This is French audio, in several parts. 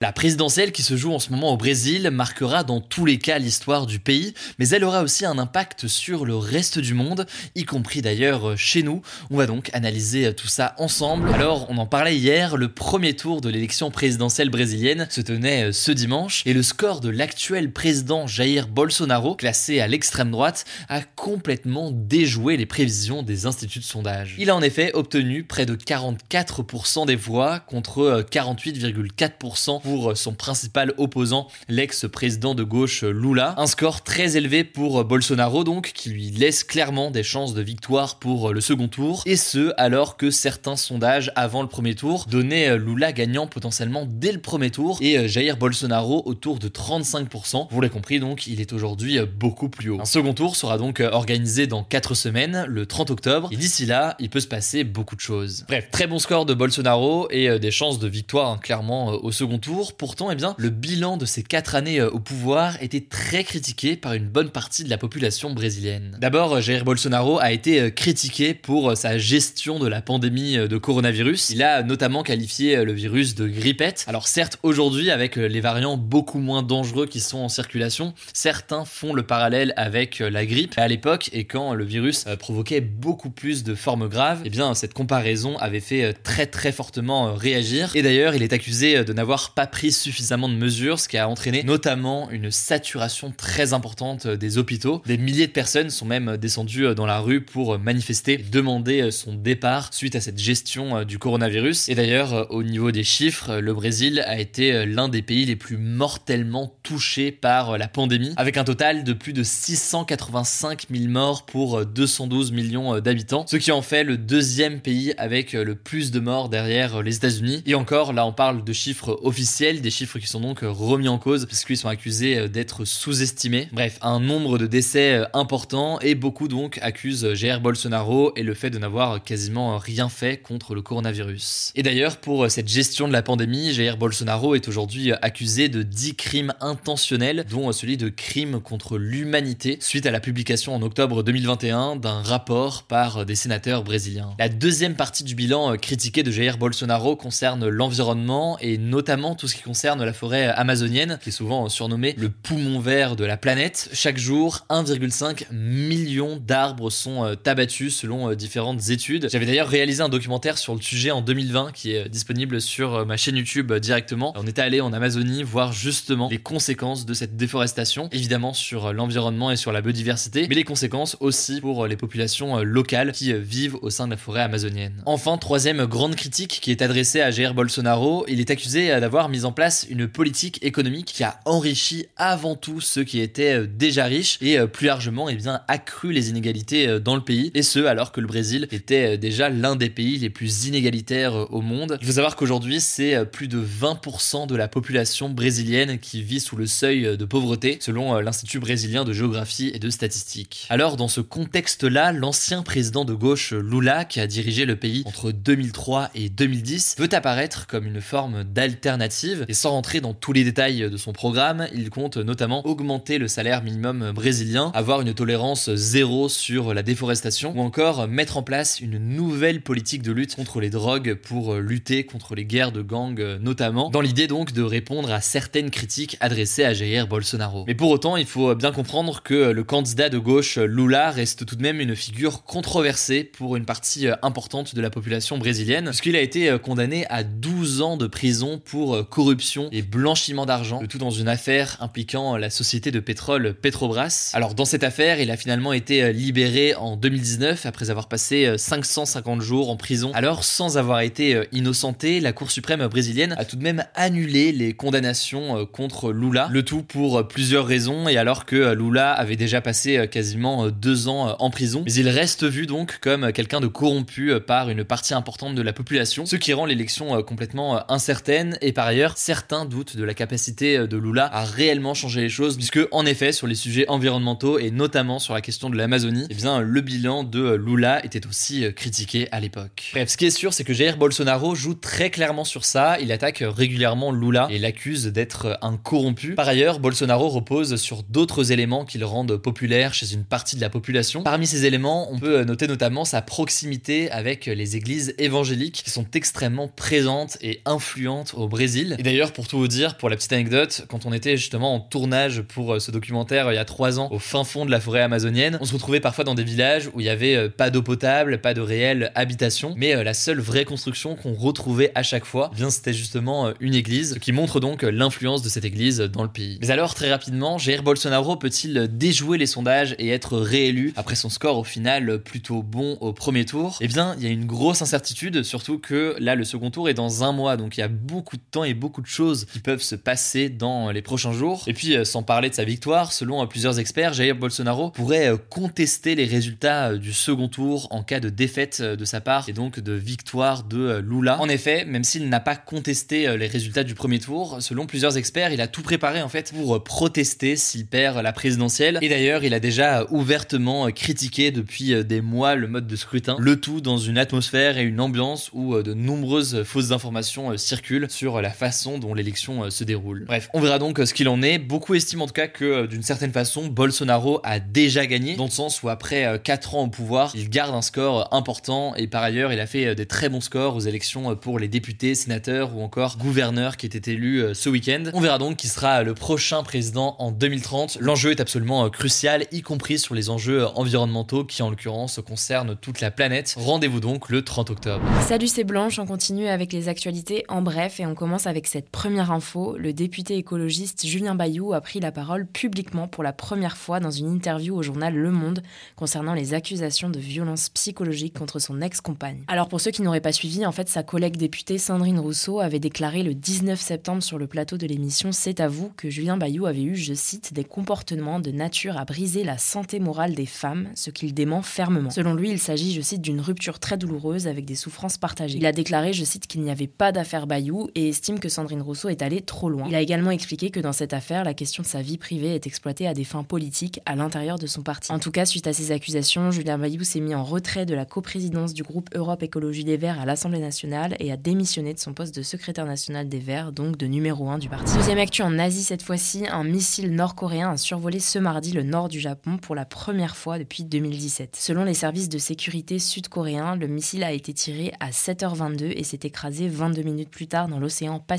La présidentielle qui se joue en ce moment au Brésil marquera dans tous les cas l'histoire du pays, mais elle aura aussi un impact sur le reste du monde, y compris d'ailleurs chez nous. On va donc analyser tout ça ensemble. Alors, on en parlait hier, le premier tour de l'élection présidentielle brésilienne se tenait ce dimanche, et le score de l'actuel président Jair Bolsonaro, classé à l'extrême droite, a complètement déjoué les prévisions des instituts de sondage. Il a en effet obtenu près de 44% des voix contre 48,4% pour son principal opposant, l'ex-président de gauche Lula. Un score très élevé pour Bolsonaro donc, qui lui laisse clairement des chances de victoire pour le second tour, et ce alors que certains sondages avant le premier tour donnaient Lula gagnant potentiellement dès le premier tour et Jair Bolsonaro autour de 35%. Vous l'avez compris donc, il est aujourd'hui beaucoup plus haut. Un second tour sera donc organisé dans 4 semaines, le 30 octobre, et d'ici là, il peut se passer beaucoup de choses. Bref, très bon score de Bolsonaro et des chances de victoire hein, clairement au second tour. Pourtant, eh bien, le bilan de ces quatre années euh, au pouvoir était très critiqué par une bonne partie de la population brésilienne. D'abord, euh, Jair Bolsonaro a été euh, critiqué pour sa gestion de la pandémie de coronavirus. Il a notamment qualifié le virus de grippette. Alors certes, aujourd'hui, avec les variants beaucoup moins dangereux qui sont en circulation, certains font le parallèle avec la grippe. À l'époque, et quand le virus provoquait beaucoup plus de formes graves, eh bien, cette comparaison avait fait très très fortement réagir. Et d'ailleurs, il est accusé de n'avoir pas pris suffisamment de mesures, ce qui a entraîné notamment une saturation très importante des hôpitaux. Des milliers de personnes sont même descendues dans la rue pour manifester, demander son départ suite à cette gestion du coronavirus. Et d'ailleurs, au niveau des chiffres, le Brésil a été l'un des pays les plus mortellement touchés par la pandémie, avec un total de plus de 685 000 morts pour 212 millions d'habitants, ce qui en fait le deuxième pays avec le plus de morts derrière les États-Unis. Et encore, là on parle de chiffres officiels des chiffres qui sont donc remis en cause puisqu'ils sont accusés euh, d'être sous-estimés. Bref, un nombre de décès euh, important et beaucoup donc accusent Jair Bolsonaro et le fait de n'avoir quasiment rien fait contre le coronavirus. Et d'ailleurs, pour euh, cette gestion de la pandémie, Jair Bolsonaro est aujourd'hui accusé de 10 crimes intentionnels, dont celui de crimes contre l'humanité, suite à la publication en octobre 2021 d'un rapport par des sénateurs brésiliens. La deuxième partie du bilan critiqué de Jair Bolsonaro concerne l'environnement et notamment tout ce qui concerne la forêt amazonienne, qui est souvent surnommée le poumon vert de la planète. Chaque jour, 1,5 million d'arbres sont euh, abattus selon euh, différentes études. J'avais d'ailleurs réalisé un documentaire sur le sujet en 2020 qui est disponible sur euh, ma chaîne YouTube directement. On était allé en Amazonie voir justement les conséquences de cette déforestation, évidemment sur l'environnement et sur la biodiversité, mais les conséquences aussi pour les populations locales qui vivent au sein de la forêt amazonienne. Enfin, troisième grande critique qui est adressée à Jair Bolsonaro, il est accusé d'avoir mis en place une politique économique qui a enrichi avant tout ceux qui étaient euh, déjà riches et euh, plus largement eh bien, accru les inégalités euh, dans le pays. Et ce, alors que le Brésil était déjà l'un des pays les plus inégalitaires au monde. Il faut savoir qu'aujourd'hui, c'est plus de 20% de la population brésilienne qui vit sous le seuil de pauvreté, selon l'Institut brésilien de géographie et de statistiques. Alors, dans ce contexte-là, l'ancien président de gauche Lula, qui a dirigé le pays entre 2003 et 2010, veut apparaître comme une forme d'alternative et sans rentrer dans tous les détails de son programme, il compte notamment augmenter le salaire minimum brésilien, avoir une tolérance zéro sur la déforestation ou encore mettre en place une nouvelle politique de lutte contre les drogues pour lutter contre les guerres de gangs notamment, dans l'idée donc de répondre à certaines critiques adressées à Jair Bolsonaro. Mais pour autant, il faut bien comprendre que le candidat de gauche Lula reste tout de même une figure controversée pour une partie importante de la population brésilienne, puisqu'il a été condamné à 12 ans de prison pour corruption et blanchiment d'argent, le tout dans une affaire impliquant la société de pétrole Petrobras. Alors dans cette affaire, il a finalement été libéré en 2019 après avoir passé 550 jours en prison. Alors sans avoir été innocenté, la Cour suprême brésilienne a tout de même annulé les condamnations contre Lula, le tout pour plusieurs raisons et alors que Lula avait déjà passé quasiment deux ans en prison. Mais il reste vu donc comme quelqu'un de corrompu par une partie importante de la population, ce qui rend l'élection complètement incertaine et par ailleurs certains doutent de la capacité de Lula à réellement changer les choses puisque en effet sur les sujets environnementaux et notamment sur la question de l'Amazonie, eh bien le bilan de Lula était aussi critiqué à l'époque. Bref, ce qui est sûr c'est que Jair Bolsonaro joue très clairement sur ça, il attaque régulièrement Lula et l'accuse d'être un corrompu. Par ailleurs, Bolsonaro repose sur d'autres éléments qui le rendent populaire chez une partie de la population. Parmi ces éléments, on peut noter notamment sa proximité avec les églises évangéliques qui sont extrêmement présentes et influentes au Brésil. Et d'ailleurs, pour tout vous dire, pour la petite anecdote, quand on était justement en tournage pour euh, ce documentaire il y a trois ans au fin fond de la forêt amazonienne, on se retrouvait parfois dans des villages où il y avait euh, pas d'eau potable, pas de réelle habitation, mais euh, la seule vraie construction qu'on retrouvait à chaque fois, eh bien c'était justement une église, ce qui montre donc l'influence de cette église dans le pays. Mais alors très rapidement, Jair Bolsonaro peut-il déjouer les sondages et être réélu après son score au final plutôt bon au premier tour? Eh bien, il y a une grosse incertitude, surtout que là, le second tour est dans un mois, donc il y a beaucoup de temps et beaucoup de choses qui peuvent se passer dans les prochains jours. Et puis, euh, sans parler de sa victoire, selon euh, plusieurs experts, Jair Bolsonaro pourrait euh, contester les résultats du second tour en cas de défaite de sa part et donc de victoire de Lula. En effet, même s'il n'a pas contesté les résultats du premier tour, selon plusieurs experts, il a tout préparé en fait pour protester s'il perd la présidentielle. Et d'ailleurs, il a déjà ouvertement critiqué depuis des mois le mode de scrutin, le tout dans une atmosphère et une ambiance où de nombreuses fausses informations circulent sur la façon dont l'élection euh, se déroule. Bref, on verra donc ce qu'il en est. Beaucoup estiment en tout cas que d'une certaine façon, Bolsonaro a déjà gagné, dans le sens où après 4 ans au pouvoir, il garde un score important et par ailleurs, il a fait des très bons scores aux élections pour les députés, sénateurs ou encore gouverneurs qui étaient élus ce week-end. On verra donc qui sera le prochain président en 2030. L'enjeu est absolument crucial, y compris sur les enjeux environnementaux qui en l'occurrence concernent toute la planète. Rendez-vous donc le 30 octobre. Salut, c'est Blanche. On continue avec les actualités en bref et on commence avec cette première info. Le député écologiste Julien Bayou a pris la parole publiquement pour la première fois dans une interview au journal Le Monde concernant les accusations de violence psychologique contre son ex-compagne. Alors pour ceux qui n'auraient pas suivi, en fait, sa collègue députée Sandrine Rousseau avait déclaré le 19 septembre sur le plateau de l'émission C'est à vous que Julien Bayou avait eu, je cite, des comportements de nature à briser la santé morale des femmes, ce qu'il dément fermement. Selon lui, il s'agit, je cite, d'une rupture très douloureuse avec des souffrances partagées. Il a déclaré, je cite, qu'il n'y avait pas d'affaire Bayou et estime que Sandrine Rousseau est allée trop loin. Il a également expliqué que dans cette affaire, la question de sa vie privée est exploitée à des fins politiques à l'intérieur de son parti. En tout cas, suite à ces accusations, Julien Bayou s'est mis en retrait de la coprésidence du groupe Europe Écologie des Verts à l'Assemblée nationale et a démissionné de son poste de secrétaire national des Verts, donc de numéro 1 du parti. Deuxième actu en Asie cette fois-ci, un missile nord-coréen a survolé ce mardi le nord du Japon pour la première fois depuis 2017. Selon les services de sécurité sud-coréens, le missile a été tiré à 7h22 et s'est écrasé 22 minutes plus tard dans l'océan Pacifique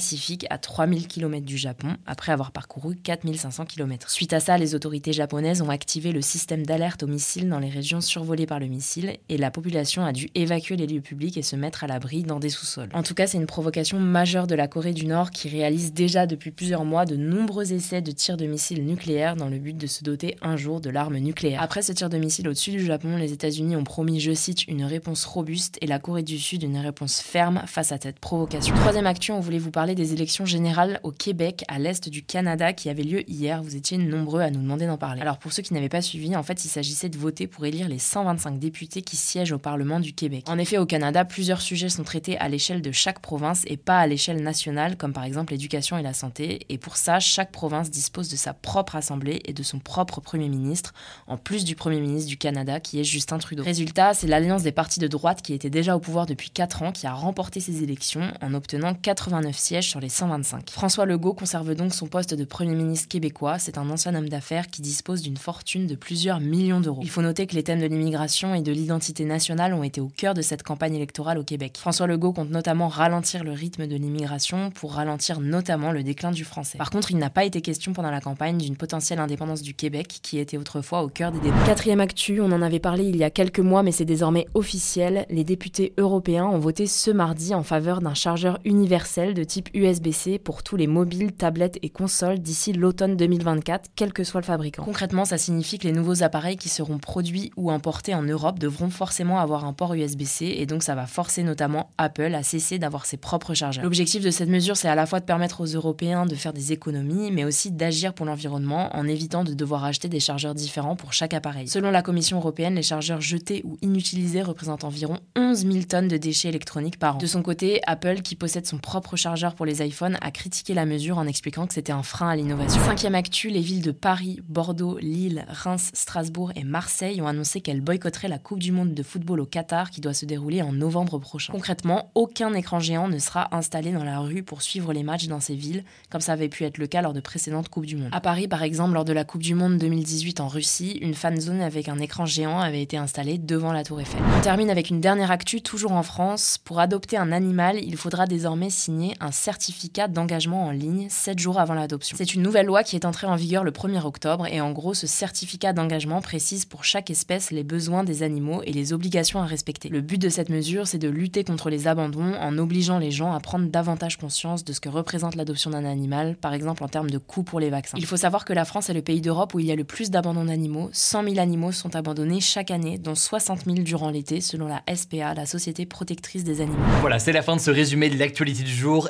à 3000 km du Japon, après avoir parcouru 4500 km. Suite à ça, les autorités japonaises ont activé le système d'alerte aux missiles dans les régions survolées par le missile et la population a dû évacuer les lieux publics et se mettre à l'abri dans des sous-sols. En tout cas, c'est une provocation majeure de la Corée du Nord qui réalise déjà depuis plusieurs mois de nombreux essais de tir de missiles nucléaires dans le but de se doter un jour de l'arme nucléaire. Après ce tir de missile au-dessus du Japon, les États-Unis ont promis, je cite, une réponse robuste et la Corée du Sud une réponse ferme face à cette provocation. Troisième action, on voulait vous parler des élections générales au Québec, à l'est du Canada, qui avaient lieu hier. Vous étiez nombreux à nous demander d'en parler. Alors pour ceux qui n'avaient pas suivi, en fait, il s'agissait de voter pour élire les 125 députés qui siègent au Parlement du Québec. En effet, au Canada, plusieurs sujets sont traités à l'échelle de chaque province et pas à l'échelle nationale, comme par exemple l'éducation et la santé. Et pour ça, chaque province dispose de sa propre assemblée et de son propre Premier ministre, en plus du Premier ministre du Canada, qui est Justin Trudeau. Résultat, c'est l'alliance des partis de droite qui était déjà au pouvoir depuis 4 ans qui a remporté ces élections en obtenant 89 sur les 125. François Legault conserve donc son poste de Premier ministre québécois. C'est un ancien homme d'affaires qui dispose d'une fortune de plusieurs millions d'euros. Il faut noter que les thèmes de l'immigration et de l'identité nationale ont été au cœur de cette campagne électorale au Québec. François Legault compte notamment ralentir le rythme de l'immigration pour ralentir notamment le déclin du français. Par contre, il n'a pas été question pendant la campagne d'une potentielle indépendance du Québec qui était autrefois au cœur des débats. Quatrième actu, on en avait parlé il y a quelques mois mais c'est désormais officiel. Les députés européens ont voté ce mardi en faveur d'un chargeur universel de type USB-C pour tous les mobiles, tablettes et consoles d'ici l'automne 2024, quel que soit le fabricant. Concrètement, ça signifie que les nouveaux appareils qui seront produits ou importés en Europe devront forcément avoir un port USB-C et donc ça va forcer notamment Apple à cesser d'avoir ses propres chargeurs. L'objectif de cette mesure, c'est à la fois de permettre aux Européens de faire des économies, mais aussi d'agir pour l'environnement en évitant de devoir acheter des chargeurs différents pour chaque appareil. Selon la Commission européenne, les chargeurs jetés ou inutilisés représentent environ 11 000 tonnes de déchets électroniques par an. De son côté, Apple, qui possède son propre chargeur pour les iPhones, a critiqué la mesure en expliquant que c'était un frein à l'innovation. Cinquième actu, les villes de Paris, Bordeaux, Lille, Reims, Strasbourg et Marseille ont annoncé qu'elles boycotteraient la Coupe du Monde de football au Qatar qui doit se dérouler en novembre prochain. Concrètement, aucun écran géant ne sera installé dans la rue pour suivre les matchs dans ces villes, comme ça avait pu être le cas lors de précédentes Coupes du Monde. À Paris, par exemple, lors de la Coupe du Monde 2018 en Russie, une fan zone avec un écran géant avait été installée devant la Tour Eiffel. On termine avec une dernière actu, toujours en France. Pour adopter un animal, il faudra désormais signer un certificat d'engagement en ligne 7 jours avant l'adoption. C'est une nouvelle loi qui est entrée en vigueur le 1er octobre et en gros, ce certificat d'engagement précise pour chaque espèce les besoins des animaux et les obligations à respecter. Le but de cette mesure, c'est de lutter contre les abandons en obligeant les gens à prendre davantage conscience de ce que représente l'adoption d'un animal, par exemple en termes de coûts pour les vaccins. Il faut savoir que la France est le pays d'Europe où il y a le plus d'abandons d'animaux. 100 000 animaux sont abandonnés chaque année, dont 60 000 durant l'été, selon la SPA, la Société protectrice des animaux. Voilà, c'est la fin de ce résumé de l'actualité du jour.